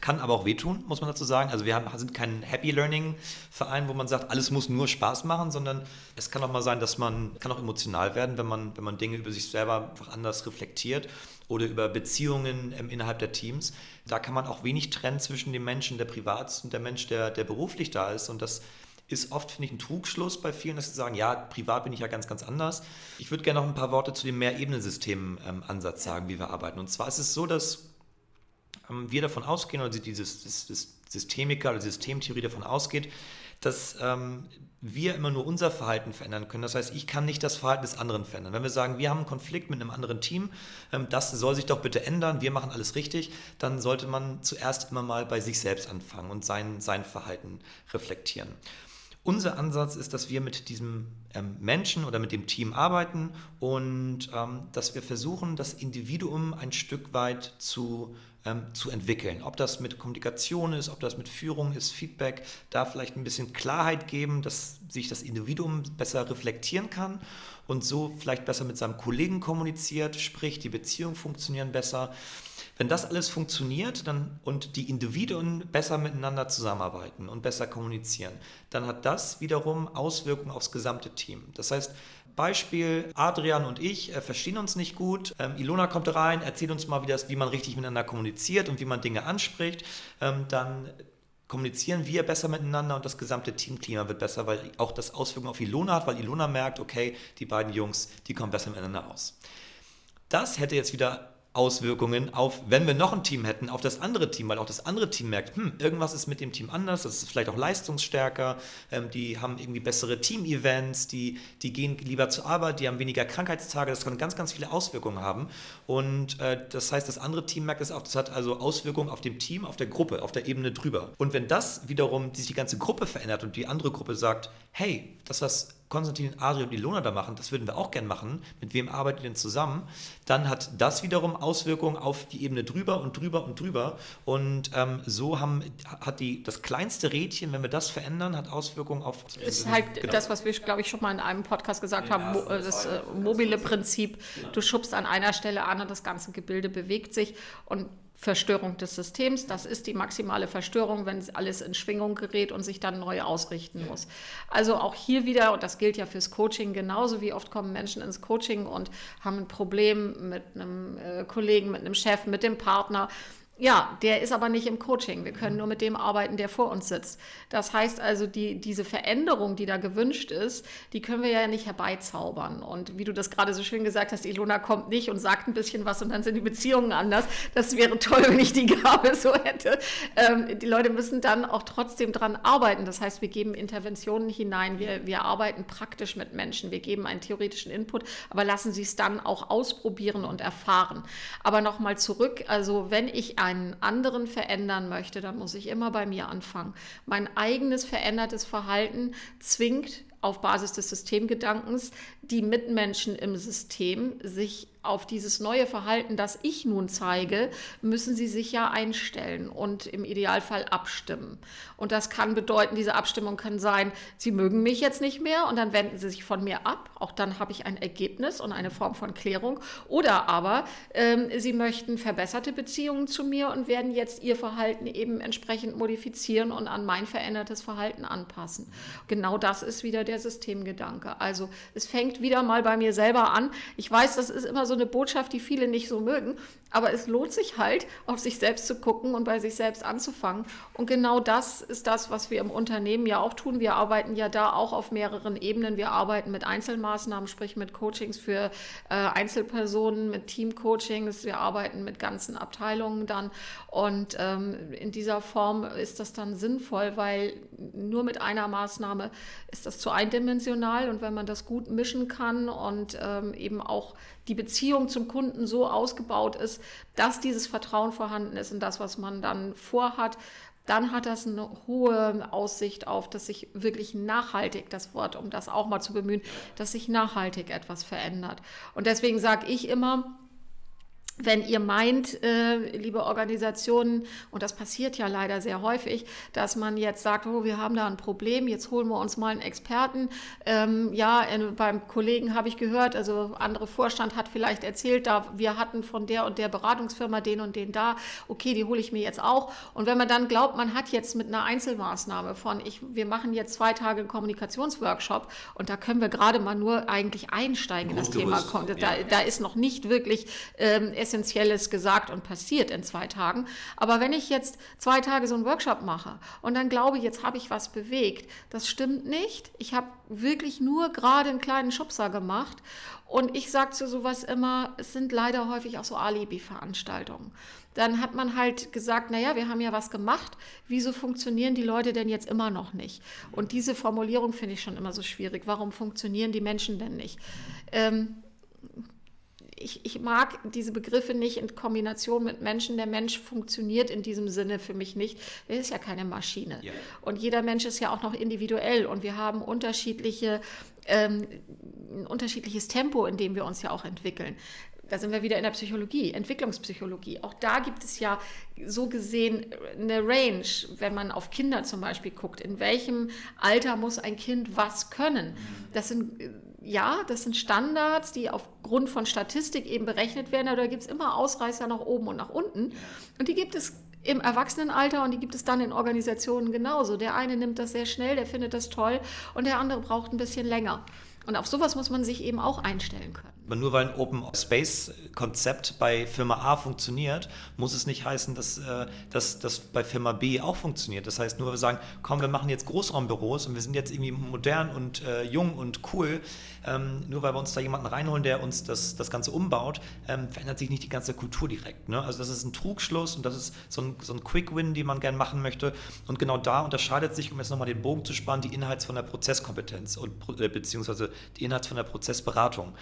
Kann aber auch wehtun, muss man dazu sagen. Also wir haben, sind kein Happy Learning Verein, wo man sagt, alles muss nur Spaß machen, sondern es kann auch mal sein, dass man kann auch emotional werden, wenn man, wenn man Dinge über sich selber einfach anders reflektiert oder über Beziehungen ähm, innerhalb der Teams. Da kann man auch wenig trennen zwischen dem Menschen, der privat und der Mensch, der, der beruflich da ist. Und das ist oft, finde ich, ein Trugschluss bei vielen, dass sie sagen, ja, privat bin ich ja ganz, ganz anders. Ich würde gerne noch ein paar Worte zu dem Mehrebenen-System-Ansatz sagen, wie wir arbeiten. Und zwar ist es so, dass ähm, wir davon ausgehen, oder das Systemiker oder Systemtheorie davon ausgeht, dass ähm, wir immer nur unser Verhalten verändern können. Das heißt, ich kann nicht das Verhalten des anderen verändern. Wenn wir sagen, wir haben einen Konflikt mit einem anderen Team, ähm, das soll sich doch bitte ändern, wir machen alles richtig, dann sollte man zuerst immer mal bei sich selbst anfangen und sein, sein Verhalten reflektieren. Unser Ansatz ist, dass wir mit diesem ähm, Menschen oder mit dem Team arbeiten und ähm, dass wir versuchen, das Individuum ein Stück weit zu ähm, zu entwickeln. Ob das mit Kommunikation ist, ob das mit Führung ist, Feedback, da vielleicht ein bisschen Klarheit geben, dass sich das Individuum besser reflektieren kann und so vielleicht besser mit seinem Kollegen kommuniziert, sprich die Beziehungen funktionieren besser. Wenn das alles funktioniert dann, und die Individuen besser miteinander zusammenarbeiten und besser kommunizieren, dann hat das wiederum Auswirkungen aufs gesamte Team. Das heißt, Beispiel, Adrian und ich äh, verstehen uns nicht gut. Ähm, Ilona kommt rein, erzählt uns mal, wie, das, wie man richtig miteinander kommuniziert und wie man Dinge anspricht. Ähm, dann kommunizieren wir besser miteinander und das gesamte Teamklima wird besser, weil auch das Auswirkungen auf Ilona hat, weil Ilona merkt, okay, die beiden Jungs, die kommen besser miteinander aus. Das hätte jetzt wieder Auswirkungen auf, wenn wir noch ein Team hätten, auf das andere Team, weil auch das andere Team merkt, hm, irgendwas ist mit dem Team anders, das ist vielleicht auch leistungsstärker, ähm, die haben irgendwie bessere Team-Events, die, die gehen lieber zur Arbeit, die haben weniger Krankheitstage, das kann ganz, ganz viele Auswirkungen haben. Und äh, das heißt, das andere Team merkt es auch, das hat also Auswirkungen auf dem Team, auf der Gruppe, auf der Ebene drüber. Und wenn das wiederum sich die ganze Gruppe verändert und die andere Gruppe sagt, hey, das, was Konstantin, Adri und Ilona da machen, das würden wir auch gern machen. Mit wem arbeitet ihr denn zusammen? Dann hat das wiederum Auswirkungen auf die Ebene drüber und drüber und drüber. Und ähm, so haben, hat die, das kleinste Rädchen, wenn wir das verändern, hat Auswirkungen auf. Das ist halt genau. das, was wir, glaube ich, schon mal in einem Podcast gesagt ja, haben, das, das äh, mobile Prinzip. Du schubst an einer Stelle an und das ganze Gebilde bewegt sich. Und Verstörung des Systems. Das ist die maximale Verstörung, wenn alles in Schwingung gerät und sich dann neu ausrichten muss. Also auch hier wieder, und das gilt ja fürs Coaching genauso, wie oft kommen Menschen ins Coaching und haben ein Problem mit einem äh, Kollegen, mit einem Chef, mit dem Partner ja, der ist aber nicht im Coaching. Wir können nur mit dem arbeiten, der vor uns sitzt. Das heißt also, die, diese Veränderung, die da gewünscht ist, die können wir ja nicht herbeizaubern. Und wie du das gerade so schön gesagt hast, Ilona kommt nicht und sagt ein bisschen was und dann sind die Beziehungen anders. Das wäre toll, (laughs) wenn ich die Gabe so hätte. Ähm, die Leute müssen dann auch trotzdem dran arbeiten. Das heißt, wir geben Interventionen hinein, wir, wir arbeiten praktisch mit Menschen, wir geben einen theoretischen Input, aber lassen sie es dann auch ausprobieren und erfahren. Aber nochmal zurück, also wenn ich einen anderen verändern möchte, dann muss ich immer bei mir anfangen. Mein eigenes verändertes Verhalten zwingt auf Basis des Systemgedankens die Mitmenschen im System sich auf dieses neue Verhalten, das ich nun zeige, müssen sie sich ja einstellen und im Idealfall abstimmen. Und das kann bedeuten, diese Abstimmung kann sein, sie mögen mich jetzt nicht mehr und dann wenden sie sich von mir ab. Auch dann habe ich ein Ergebnis und eine Form von Klärung. Oder aber ähm, sie möchten verbesserte Beziehungen zu mir und werden jetzt ihr Verhalten eben entsprechend modifizieren und an mein verändertes Verhalten anpassen. Genau das ist wieder der Systemgedanke. Also es fängt wieder mal bei mir selber an. Ich weiß, das ist immer so so eine Botschaft, die viele nicht so mögen. Aber es lohnt sich halt, auf sich selbst zu gucken und bei sich selbst anzufangen. Und genau das ist das, was wir im Unternehmen ja auch tun. Wir arbeiten ja da auch auf mehreren Ebenen. Wir arbeiten mit Einzelmaßnahmen, sprich mit Coachings für äh, Einzelpersonen, mit Teamcoachings. Wir arbeiten mit ganzen Abteilungen dann. Und ähm, in dieser Form ist das dann sinnvoll, weil nur mit einer Maßnahme ist das zu eindimensional. Und wenn man das gut mischen kann und ähm, eben auch die Beziehung zum Kunden so ausgebaut ist, dass dieses Vertrauen vorhanden ist in das, was man dann vorhat, dann hat das eine hohe Aussicht auf, dass sich wirklich nachhaltig, das Wort, um das auch mal zu bemühen, dass sich nachhaltig etwas verändert. Und deswegen sage ich immer, wenn ihr meint, äh, liebe Organisationen, und das passiert ja leider sehr häufig, dass man jetzt sagt, oh, wir haben da ein Problem, jetzt holen wir uns mal einen Experten. Ähm, ja, äh, beim Kollegen habe ich gehört, also andere Vorstand hat vielleicht erzählt, da wir hatten von der und der Beratungsfirma den und den da, okay, die hole ich mir jetzt auch. Und wenn man dann glaubt, man hat jetzt mit einer Einzelmaßnahme von, ich, wir machen jetzt zwei Tage einen Kommunikationsworkshop und da können wir gerade mal nur eigentlich einsteigen in das Thema. Da, da ist noch nicht wirklich ähm, Essentielles gesagt und passiert in zwei Tagen. Aber wenn ich jetzt zwei Tage so einen Workshop mache und dann glaube, jetzt habe ich was bewegt, das stimmt nicht. Ich habe wirklich nur gerade einen kleinen Schubser gemacht. Und ich sage zu sowas immer, es sind leider häufig auch so Alibi-Veranstaltungen. Dann hat man halt gesagt, naja, wir haben ja was gemacht, wieso funktionieren die Leute denn jetzt immer noch nicht? Und diese Formulierung finde ich schon immer so schwierig. Warum funktionieren die Menschen denn nicht? Ähm, ich, ich, mag diese Begriffe nicht in Kombination mit Menschen. Der Mensch funktioniert in diesem Sinne für mich nicht. Er ist ja keine Maschine. Ja. Und jeder Mensch ist ja auch noch individuell und wir haben unterschiedliche, ähm, ein unterschiedliches Tempo, in dem wir uns ja auch entwickeln. Da sind wir wieder in der Psychologie, Entwicklungspsychologie. Auch da gibt es ja so gesehen eine Range, wenn man auf Kinder zum Beispiel guckt. In welchem Alter muss ein Kind was können? Das sind ja, das sind Standards, die aufgrund von Statistik eben berechnet werden, aber da gibt es immer Ausreißer nach oben und nach unten. Und die gibt es im Erwachsenenalter und die gibt es dann in Organisationen genauso. Der eine nimmt das sehr schnell, der findet das toll und der andere braucht ein bisschen länger. Und auf sowas muss man sich eben auch einstellen können. Aber nur weil ein Open Space Konzept bei Firma A funktioniert, muss es nicht heißen, dass äh, das bei Firma B auch funktioniert. Das heißt, nur weil wir sagen, komm, wir machen jetzt Großraumbüros und wir sind jetzt irgendwie modern und äh, jung und cool, ähm, nur weil wir uns da jemanden reinholen, der uns das, das Ganze umbaut, ähm, verändert sich nicht die ganze Kultur direkt. Ne? Also das ist ein Trugschluss und das ist so ein, so ein Quick-Win, den man gerne machen möchte. Und genau da unterscheidet sich, um jetzt nochmal den Bogen zu spannen, die Inhalts von der Prozesskompetenz und, äh, beziehungsweise die Inhalts von der Prozessberatung.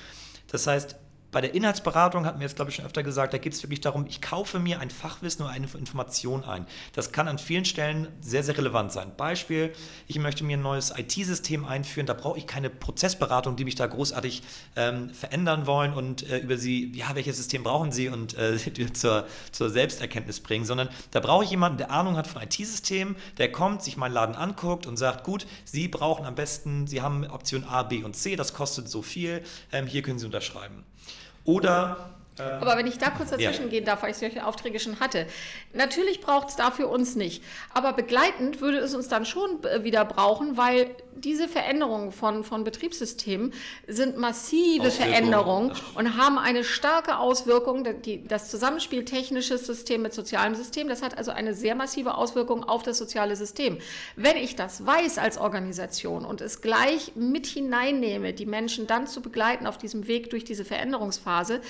Das heißt, bei der Inhaltsberatung hatten wir jetzt, glaube ich, schon öfter gesagt, da geht es wirklich darum, ich kaufe mir ein Fachwissen oder eine Information ein. Das kann an vielen Stellen sehr, sehr relevant sein. Beispiel, ich möchte mir ein neues IT-System einführen, da brauche ich keine Prozessberatung, die mich da großartig ähm, verändern wollen und äh, über sie, ja, welches System brauchen sie und äh, (laughs) zur, zur Selbsterkenntnis bringen, sondern da brauche ich jemanden, der Ahnung hat von IT-Systemen, der kommt, sich meinen Laden anguckt und sagt, gut, Sie brauchen am besten, Sie haben Option A, B und C, das kostet so viel, ähm, hier können Sie unterschreiben. Oder ähm, aber wenn ich da kurz dazwischen ja. gehen darf, weil ich solche Aufträge schon hatte. Natürlich braucht es dafür uns nicht. Aber begleitend würde es uns dann schon äh, wieder brauchen, weil diese Veränderungen von, von Betriebssystemen sind massive Veränderungen und haben eine starke Auswirkung. Die, das Zusammenspiel technisches System mit sozialem System, das hat also eine sehr massive Auswirkung auf das soziale System. Wenn ich das weiß als Organisation und es gleich mit hineinnehme, die Menschen dann zu begleiten auf diesem Weg durch diese Veränderungsphase,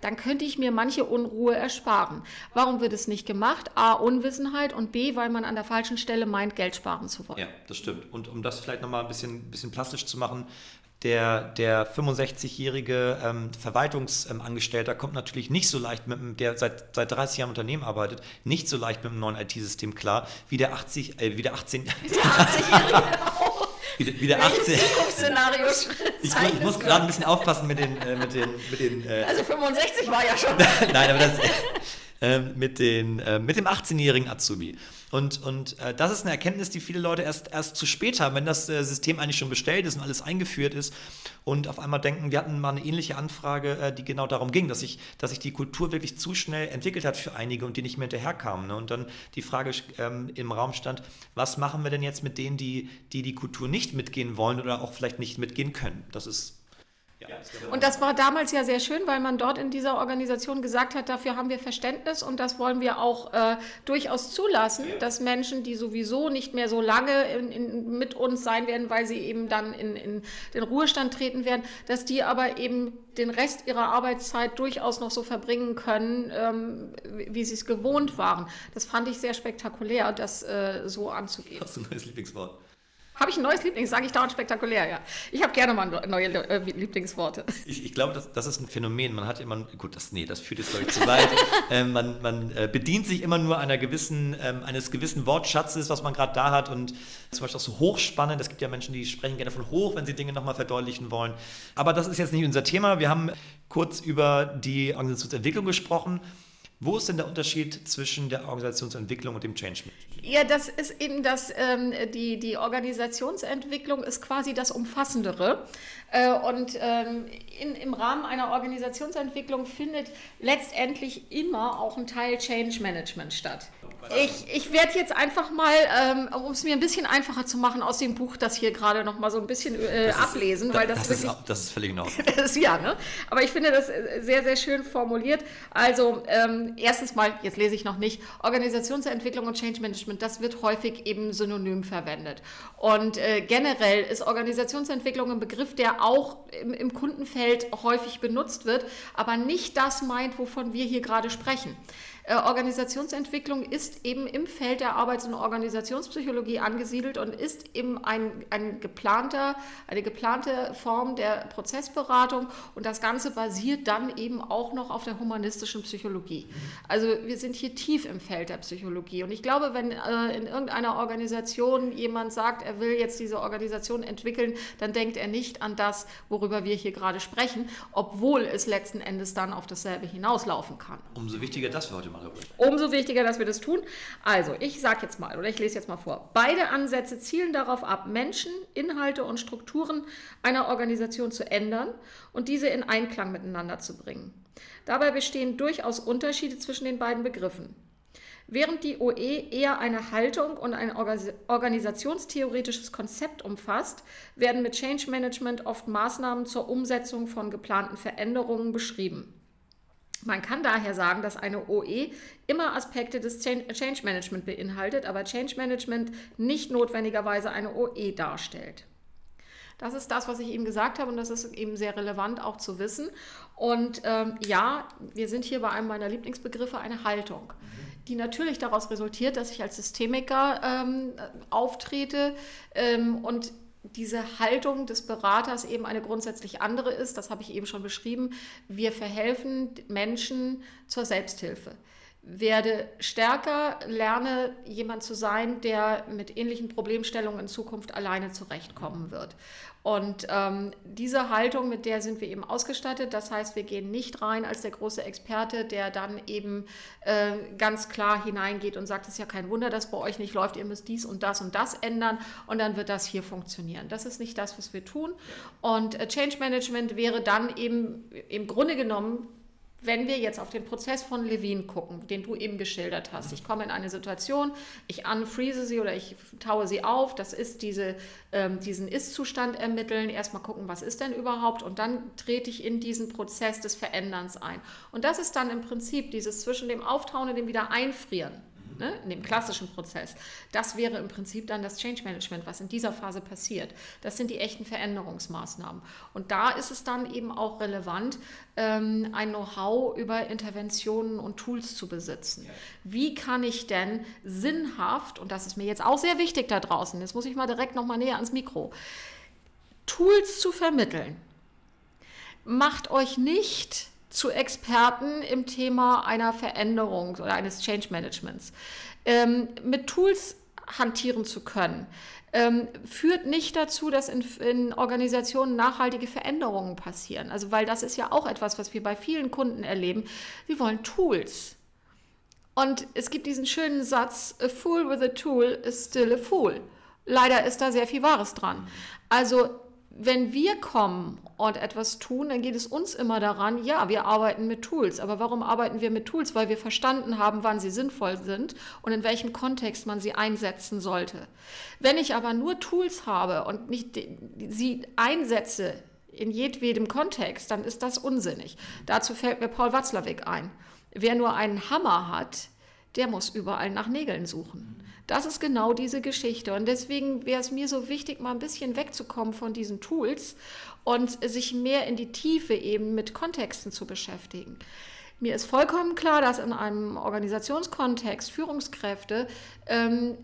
dann könnte ich mir manche Unruhe ersparen. Warum wird es nicht gemacht? A, Unwissenheit und B, weil man an der falschen Stelle meint, Geld sparen zu wollen. Ja, das stimmt. Und um das vielleicht nochmal ein bisschen, bisschen plastisch zu machen, der, der 65-jährige ähm, Verwaltungsangestellter kommt natürlich nicht so leicht mit dem, der seit, seit 30 Jahren im Unternehmen arbeitet, nicht so leicht mit dem neuen IT-System klar, wie der 80, äh, wie der 18. (laughs) Der 80-jährige wie, wie der 18. Zukunftsszenario ich, ich muss gerade ein bisschen aufpassen mit den. Äh, mit den, mit den äh, also 65 war ja schon. (laughs) Nein, aber das. (laughs) Äh, mit, den, äh, mit dem 18-jährigen Azubi. Und, und äh, das ist eine Erkenntnis, die viele Leute erst, erst zu spät haben, wenn das äh, System eigentlich schon bestellt ist und alles eingeführt ist und auf einmal denken, wir hatten mal eine ähnliche Anfrage, äh, die genau darum ging, dass sich dass sich die Kultur wirklich zu schnell entwickelt hat für einige und die nicht mehr hinterherkamen. Ne? Und dann die Frage ähm, im Raum stand, was machen wir denn jetzt mit denen, die, die die Kultur nicht mitgehen wollen oder auch vielleicht nicht mitgehen können? Das ist und das war damals ja sehr schön, weil man dort in dieser Organisation gesagt hat, dafür haben wir Verständnis und das wollen wir auch äh, durchaus zulassen, dass Menschen, die sowieso nicht mehr so lange in, in, mit uns sein werden, weil sie eben dann in, in den Ruhestand treten werden, dass die aber eben den Rest ihrer Arbeitszeit durchaus noch so verbringen können, ähm, wie sie es gewohnt waren. Das fand ich sehr spektakulär, das äh, so anzugehen. Hast du ein neues Lieblingswort? Habe ich ein neues Lieblings? Sage ich dauernd spektakulär, ja. Ich habe gerne mal neue äh, Lieblingsworte. Ich, ich glaube, das, das, ist ein Phänomen. Man hat immer, gut, das, nee, das führt jetzt, glaube ich, zu weit. (laughs) ähm, man, man äh, bedient sich immer nur einer gewissen, ähm, eines gewissen Wortschatzes, was man gerade da hat. Und zum Beispiel auch so hochspannend. Es gibt ja Menschen, die sprechen gerne von hoch, wenn sie Dinge nochmal verdeutlichen wollen. Aber das ist jetzt nicht unser Thema. Wir haben kurz über die Organisationsentwicklung gesprochen. Wo ist denn der Unterschied zwischen der Organisationsentwicklung und dem Change Management? Ja, das ist eben das, ähm, die, die Organisationsentwicklung ist quasi das Umfassendere. Äh, und ähm, in, im Rahmen einer Organisationsentwicklung findet letztendlich immer auch ein Teil Change Management statt. Ich, ich werde jetzt einfach mal, ähm, um es mir ein bisschen einfacher zu machen, aus dem Buch das hier gerade noch mal so ein bisschen äh, das ablesen, ist, weil das, das, wirklich, ist, das ist völlig in Ordnung. (laughs) ja, ne? Aber ich finde das äh, sehr, sehr schön formuliert. Also ähm, erstens mal, jetzt lese ich noch nicht, Organisationsentwicklung und Change Management, das wird häufig eben synonym verwendet. Und äh, generell ist Organisationsentwicklung ein Begriff, der auch im, im Kundenfeld häufig benutzt wird, aber nicht das meint, wovon wir hier gerade sprechen. Äh, Organisationsentwicklung ist eben im Feld der Arbeits- und Organisationspsychologie angesiedelt und ist eben ein, ein geplanter, eine geplante Form der Prozessberatung und das Ganze basiert dann eben auch noch auf der humanistischen Psychologie. Also wir sind hier tief im Feld der Psychologie und ich glaube, wenn äh, in irgendeiner Organisation jemand sagt, er will jetzt diese Organisation entwickeln, dann denkt er nicht an das, worüber wir hier gerade sprechen, obwohl es letzten Endes dann auf dasselbe hinauslaufen kann. Umso wichtiger, dass wir heute mal darüber Umso wichtiger, dass wir das tun. Also, ich sage jetzt mal, oder ich lese jetzt mal vor. Beide Ansätze zielen darauf ab, Menschen, Inhalte und Strukturen einer Organisation zu ändern und diese in Einklang miteinander zu bringen. Dabei bestehen durchaus Unterschiede zwischen den beiden Begriffen. Während die OE eher eine Haltung und ein organisationstheoretisches Konzept umfasst, werden mit Change Management oft Maßnahmen zur Umsetzung von geplanten Veränderungen beschrieben. Man kann daher sagen, dass eine OE immer Aspekte des Change Management beinhaltet, aber Change Management nicht notwendigerweise eine OE darstellt. Das ist das, was ich eben gesagt habe und das ist eben sehr relevant auch zu wissen. Und ähm, ja, wir sind hier bei einem meiner Lieblingsbegriffe, eine Haltung, die natürlich daraus resultiert, dass ich als Systemiker ähm, auftrete ähm, und diese Haltung des Beraters eben eine grundsätzlich andere ist. Das habe ich eben schon beschrieben. Wir verhelfen Menschen zur Selbsthilfe. Werde stärker, lerne jemand zu sein, der mit ähnlichen Problemstellungen in Zukunft alleine zurechtkommen wird. Und ähm, diese Haltung, mit der sind wir eben ausgestattet. Das heißt, wir gehen nicht rein als der große Experte, der dann eben äh, ganz klar hineingeht und sagt, es ist ja kein Wunder, dass bei euch nicht läuft, ihr müsst dies und das und das ändern und dann wird das hier funktionieren. Das ist nicht das, was wir tun. Und äh, Change Management wäre dann eben im Grunde genommen wenn wir jetzt auf den Prozess von Levine gucken, den du eben geschildert hast, ich komme in eine Situation, ich unfreeze sie oder ich taue sie auf, das ist diese, ähm, diesen Ist-Zustand ermitteln, erstmal gucken, was ist denn überhaupt? Und dann trete ich in diesen Prozess des Veränderns ein. Und das ist dann im Prinzip dieses zwischen dem Auftauen und dem wieder Einfrieren ne, in dem klassischen Prozess. Das wäre im Prinzip dann das Change Management, was in dieser Phase passiert. Das sind die echten Veränderungsmaßnahmen. Und da ist es dann eben auch relevant, ähm, ein Know-how über Interventionen und Tools zu besitzen. Wie kann ich denn sinnhaft, und das ist mir jetzt auch sehr wichtig da draußen, jetzt muss ich mal direkt nochmal näher ans Mikro, Tools zu vermitteln. Macht euch nicht zu Experten im Thema einer Veränderung oder eines Change Managements. Ähm, mit Tools hantieren zu können, ähm, führt nicht dazu, dass in, in, Organisationen nachhaltige Veränderungen passieren. Also, weil das ist ja auch etwas, was wir bei vielen Kunden erleben. Sie wollen Tools. Und es gibt diesen schönen Satz: A fool with a tool is still a fool. Leider ist da sehr viel Wahres dran. Also wenn wir kommen und etwas tun, dann geht es uns immer daran, ja, wir arbeiten mit Tools. Aber warum arbeiten wir mit Tools? Weil wir verstanden haben, wann sie sinnvoll sind und in welchem Kontext man sie einsetzen sollte. Wenn ich aber nur Tools habe und nicht sie einsetze in jedwedem Kontext, dann ist das unsinnig. Dazu fällt mir Paul Watzlawick ein. Wer nur einen Hammer hat, der muss überall nach Nägeln suchen. Das ist genau diese Geschichte. Und deswegen wäre es mir so wichtig, mal ein bisschen wegzukommen von diesen Tools und sich mehr in die Tiefe eben mit Kontexten zu beschäftigen. Mir ist vollkommen klar, dass in einem Organisationskontext Führungskräfte ähm,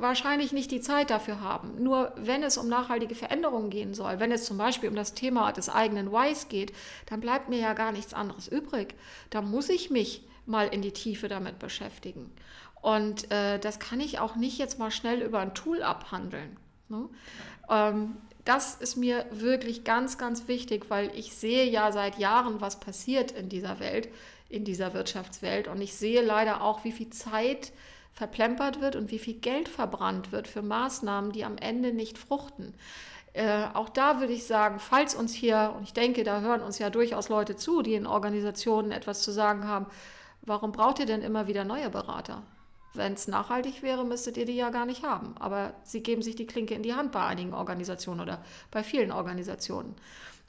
wahrscheinlich nicht die Zeit dafür haben. Nur wenn es um nachhaltige Veränderungen gehen soll, wenn es zum Beispiel um das Thema des eigenen Whys geht, dann bleibt mir ja gar nichts anderes übrig. Da muss ich mich mal in die Tiefe damit beschäftigen. Und äh, das kann ich auch nicht jetzt mal schnell über ein Tool abhandeln. Ne? Ähm, das ist mir wirklich ganz, ganz wichtig, weil ich sehe ja seit Jahren, was passiert in dieser Welt, in dieser Wirtschaftswelt. Und ich sehe leider auch, wie viel Zeit verplempert wird und wie viel Geld verbrannt wird für Maßnahmen, die am Ende nicht fruchten. Äh, auch da würde ich sagen, falls uns hier, und ich denke, da hören uns ja durchaus Leute zu, die in Organisationen etwas zu sagen haben, warum braucht ihr denn immer wieder neue Berater? Wenn es nachhaltig wäre, müsstet ihr die ja gar nicht haben. Aber sie geben sich die Klinke in die Hand bei einigen Organisationen oder bei vielen Organisationen.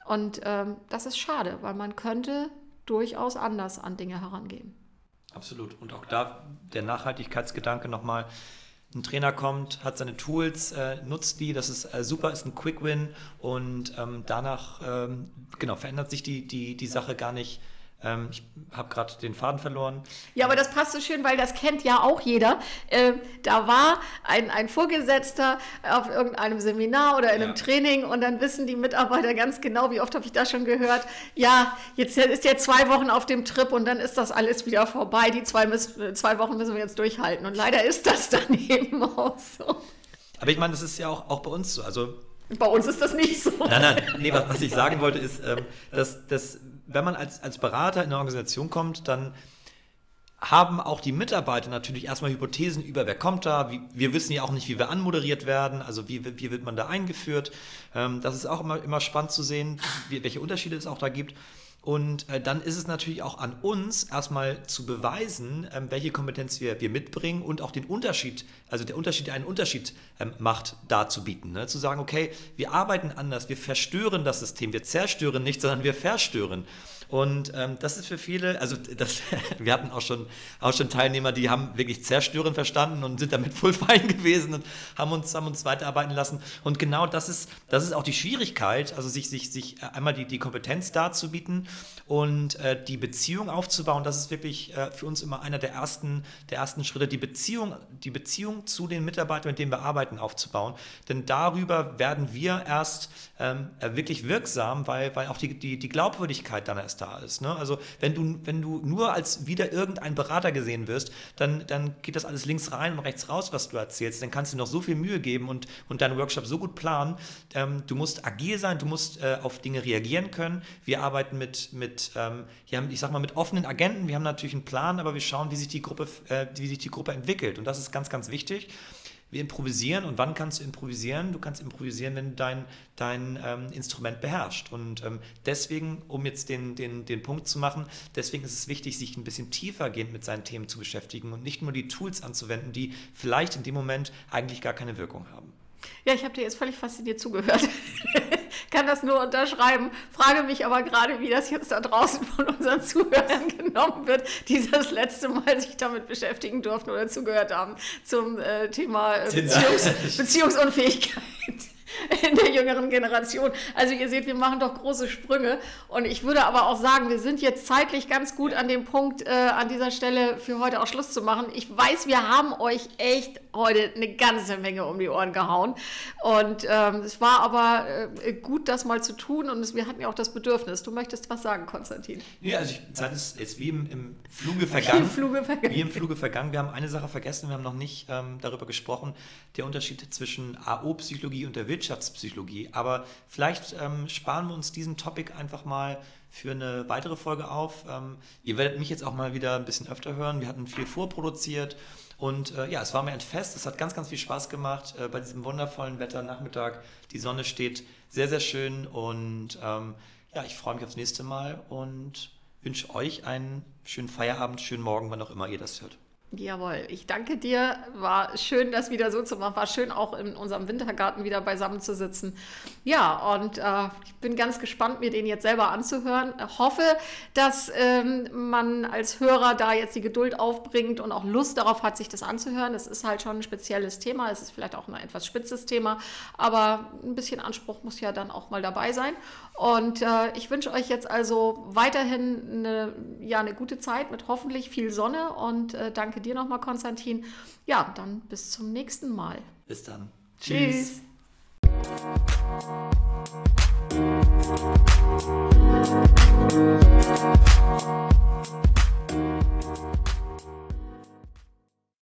Und ähm, das ist schade, weil man könnte durchaus anders an Dinge herangehen. Absolut. Und auch da der Nachhaltigkeitsgedanke nochmal. Ein Trainer kommt, hat seine Tools, äh, nutzt die, das ist äh, super, ist ein Quick Win und ähm, danach ähm, genau, verändert sich die, die, die Sache gar nicht ähm, ich habe gerade den Faden verloren. Ja, aber das passt so schön, weil das kennt ja auch jeder. Äh, da war ein, ein Vorgesetzter auf irgendeinem Seminar oder in einem ja. Training und dann wissen die Mitarbeiter ganz genau, wie oft habe ich das schon gehört, ja, jetzt ist er zwei Wochen auf dem Trip und dann ist das alles wieder vorbei. Die zwei, zwei Wochen müssen wir jetzt durchhalten. Und leider ist das dann (laughs) eben auch so. Aber ich meine, das ist ja auch, auch bei uns so. Also bei uns ist das nicht so. Nein, nein, nee, was, was ich sagen wollte ist, ähm, dass, dass wenn man als, als Berater in eine Organisation kommt, dann haben auch die Mitarbeiter natürlich erstmal Hypothesen über, wer kommt da. Wir wissen ja auch nicht, wie wir anmoderiert werden, also wie, wie wird man da eingeführt. Ähm, das ist auch immer, immer spannend zu sehen, welche Unterschiede es auch da gibt. Und äh, dann ist es natürlich auch an uns, erstmal zu beweisen, ähm, welche Kompetenz wir, wir mitbringen und auch den Unterschied, also der Unterschied, der einen Unterschied ähm, macht, darzubieten. Ne? Zu sagen, okay, wir arbeiten anders, wir verstören das System, wir zerstören nicht, sondern wir verstören. Und ähm, das ist für viele, also das, (laughs) wir hatten auch schon, auch schon Teilnehmer, die haben wirklich zerstören verstanden und sind damit (laughs) voll fein gewesen und haben uns, haben uns weiterarbeiten lassen. Und genau das ist, das ist auch die Schwierigkeit, also sich, sich, sich einmal die, die Kompetenz darzubieten und äh, die Beziehung aufzubauen. Das ist wirklich äh, für uns immer einer der ersten, der ersten Schritte, die Beziehung, die Beziehung zu den Mitarbeitern, mit denen wir arbeiten, aufzubauen. Denn darüber werden wir erst ähm, wirklich wirksam, weil, weil auch die, die, die Glaubwürdigkeit dann erst da ist. Ne? Also wenn du, wenn du nur als wieder irgendein Berater gesehen wirst, dann, dann geht das alles links rein und rechts raus, was du erzählst. Dann kannst du noch so viel Mühe geben und, und deinen Workshop so gut planen. Ähm, du musst agil sein, du musst äh, auf Dinge reagieren können. Wir arbeiten mit, mit ähm, ich sag mal, mit offenen Agenten. Wir haben natürlich einen Plan, aber wir schauen, wie sich die Gruppe, äh, wie sich die Gruppe entwickelt. Und das ist ganz, ganz wichtig wir improvisieren. Und wann kannst du improvisieren? Du kannst improvisieren, wenn du dein, dein ähm, Instrument beherrschst. Und ähm, deswegen, um jetzt den, den, den Punkt zu machen, deswegen ist es wichtig, sich ein bisschen tiefergehend mit seinen Themen zu beschäftigen und nicht nur die Tools anzuwenden, die vielleicht in dem Moment eigentlich gar keine Wirkung haben. Ja, ich habe dir jetzt völlig fasziniert zugehört. (laughs) Kann das nur unterschreiben. Frage mich aber gerade, wie das jetzt da draußen von unseren Zuhörern (laughs) genommen wird, die das letzte Mal sich damit beschäftigen durften oder zugehört haben zum äh, Thema äh, Beziehungs Beziehungsunfähigkeit (laughs) in der jüngeren Generation. Also ihr seht, wir machen doch große Sprünge. Und ich würde aber auch sagen, wir sind jetzt zeitlich ganz gut an dem Punkt, äh, an dieser Stelle für heute auch Schluss zu machen. Ich weiß, wir haben euch echt heute eine ganze Menge um die Ohren gehauen. Und ähm, es war aber äh, gut, das mal zu tun. Und es, wir hatten ja auch das Bedürfnis. Du möchtest was sagen, Konstantin? Ja, also ich, Zeit ist jetzt wie im, im Fluge vergangen. Im Fluge vergangen. Wie im Fluge vergangen. Wir haben eine Sache vergessen, wir haben noch nicht ähm, darüber gesprochen, der Unterschied zwischen AO-Psychologie und der Wirtschaft. Wirtschaftspsychologie. Aber vielleicht ähm, sparen wir uns diesen Topic einfach mal für eine weitere Folge auf. Ähm, ihr werdet mich jetzt auch mal wieder ein bisschen öfter hören. Wir hatten viel vorproduziert. Und äh, ja, es war mir ein Fest. Es hat ganz, ganz viel Spaß gemacht äh, bei diesem wundervollen Wetter Nachmittag. Die Sonne steht sehr, sehr schön. Und ähm, ja, ich freue mich aufs nächste Mal und wünsche euch einen schönen Feierabend, schönen Morgen, wann auch immer ihr das hört. Jawohl, ich danke dir. War schön, das wieder so zu machen. War schön, auch in unserem Wintergarten wieder beisammen zu sitzen. Ja, und äh, ich bin ganz gespannt, mir den jetzt selber anzuhören. Hoffe, dass ähm, man als Hörer da jetzt die Geduld aufbringt und auch Lust darauf hat, sich das anzuhören. Es ist halt schon ein spezielles Thema. Es ist vielleicht auch ein etwas spitzes Thema, aber ein bisschen Anspruch muss ja dann auch mal dabei sein. Und äh, ich wünsche euch jetzt also weiterhin eine, ja, eine gute Zeit mit hoffentlich viel Sonne und äh, danke dir nochmal, Konstantin. Ja, dann bis zum nächsten Mal. Bis dann. Tschüss. Tschüss.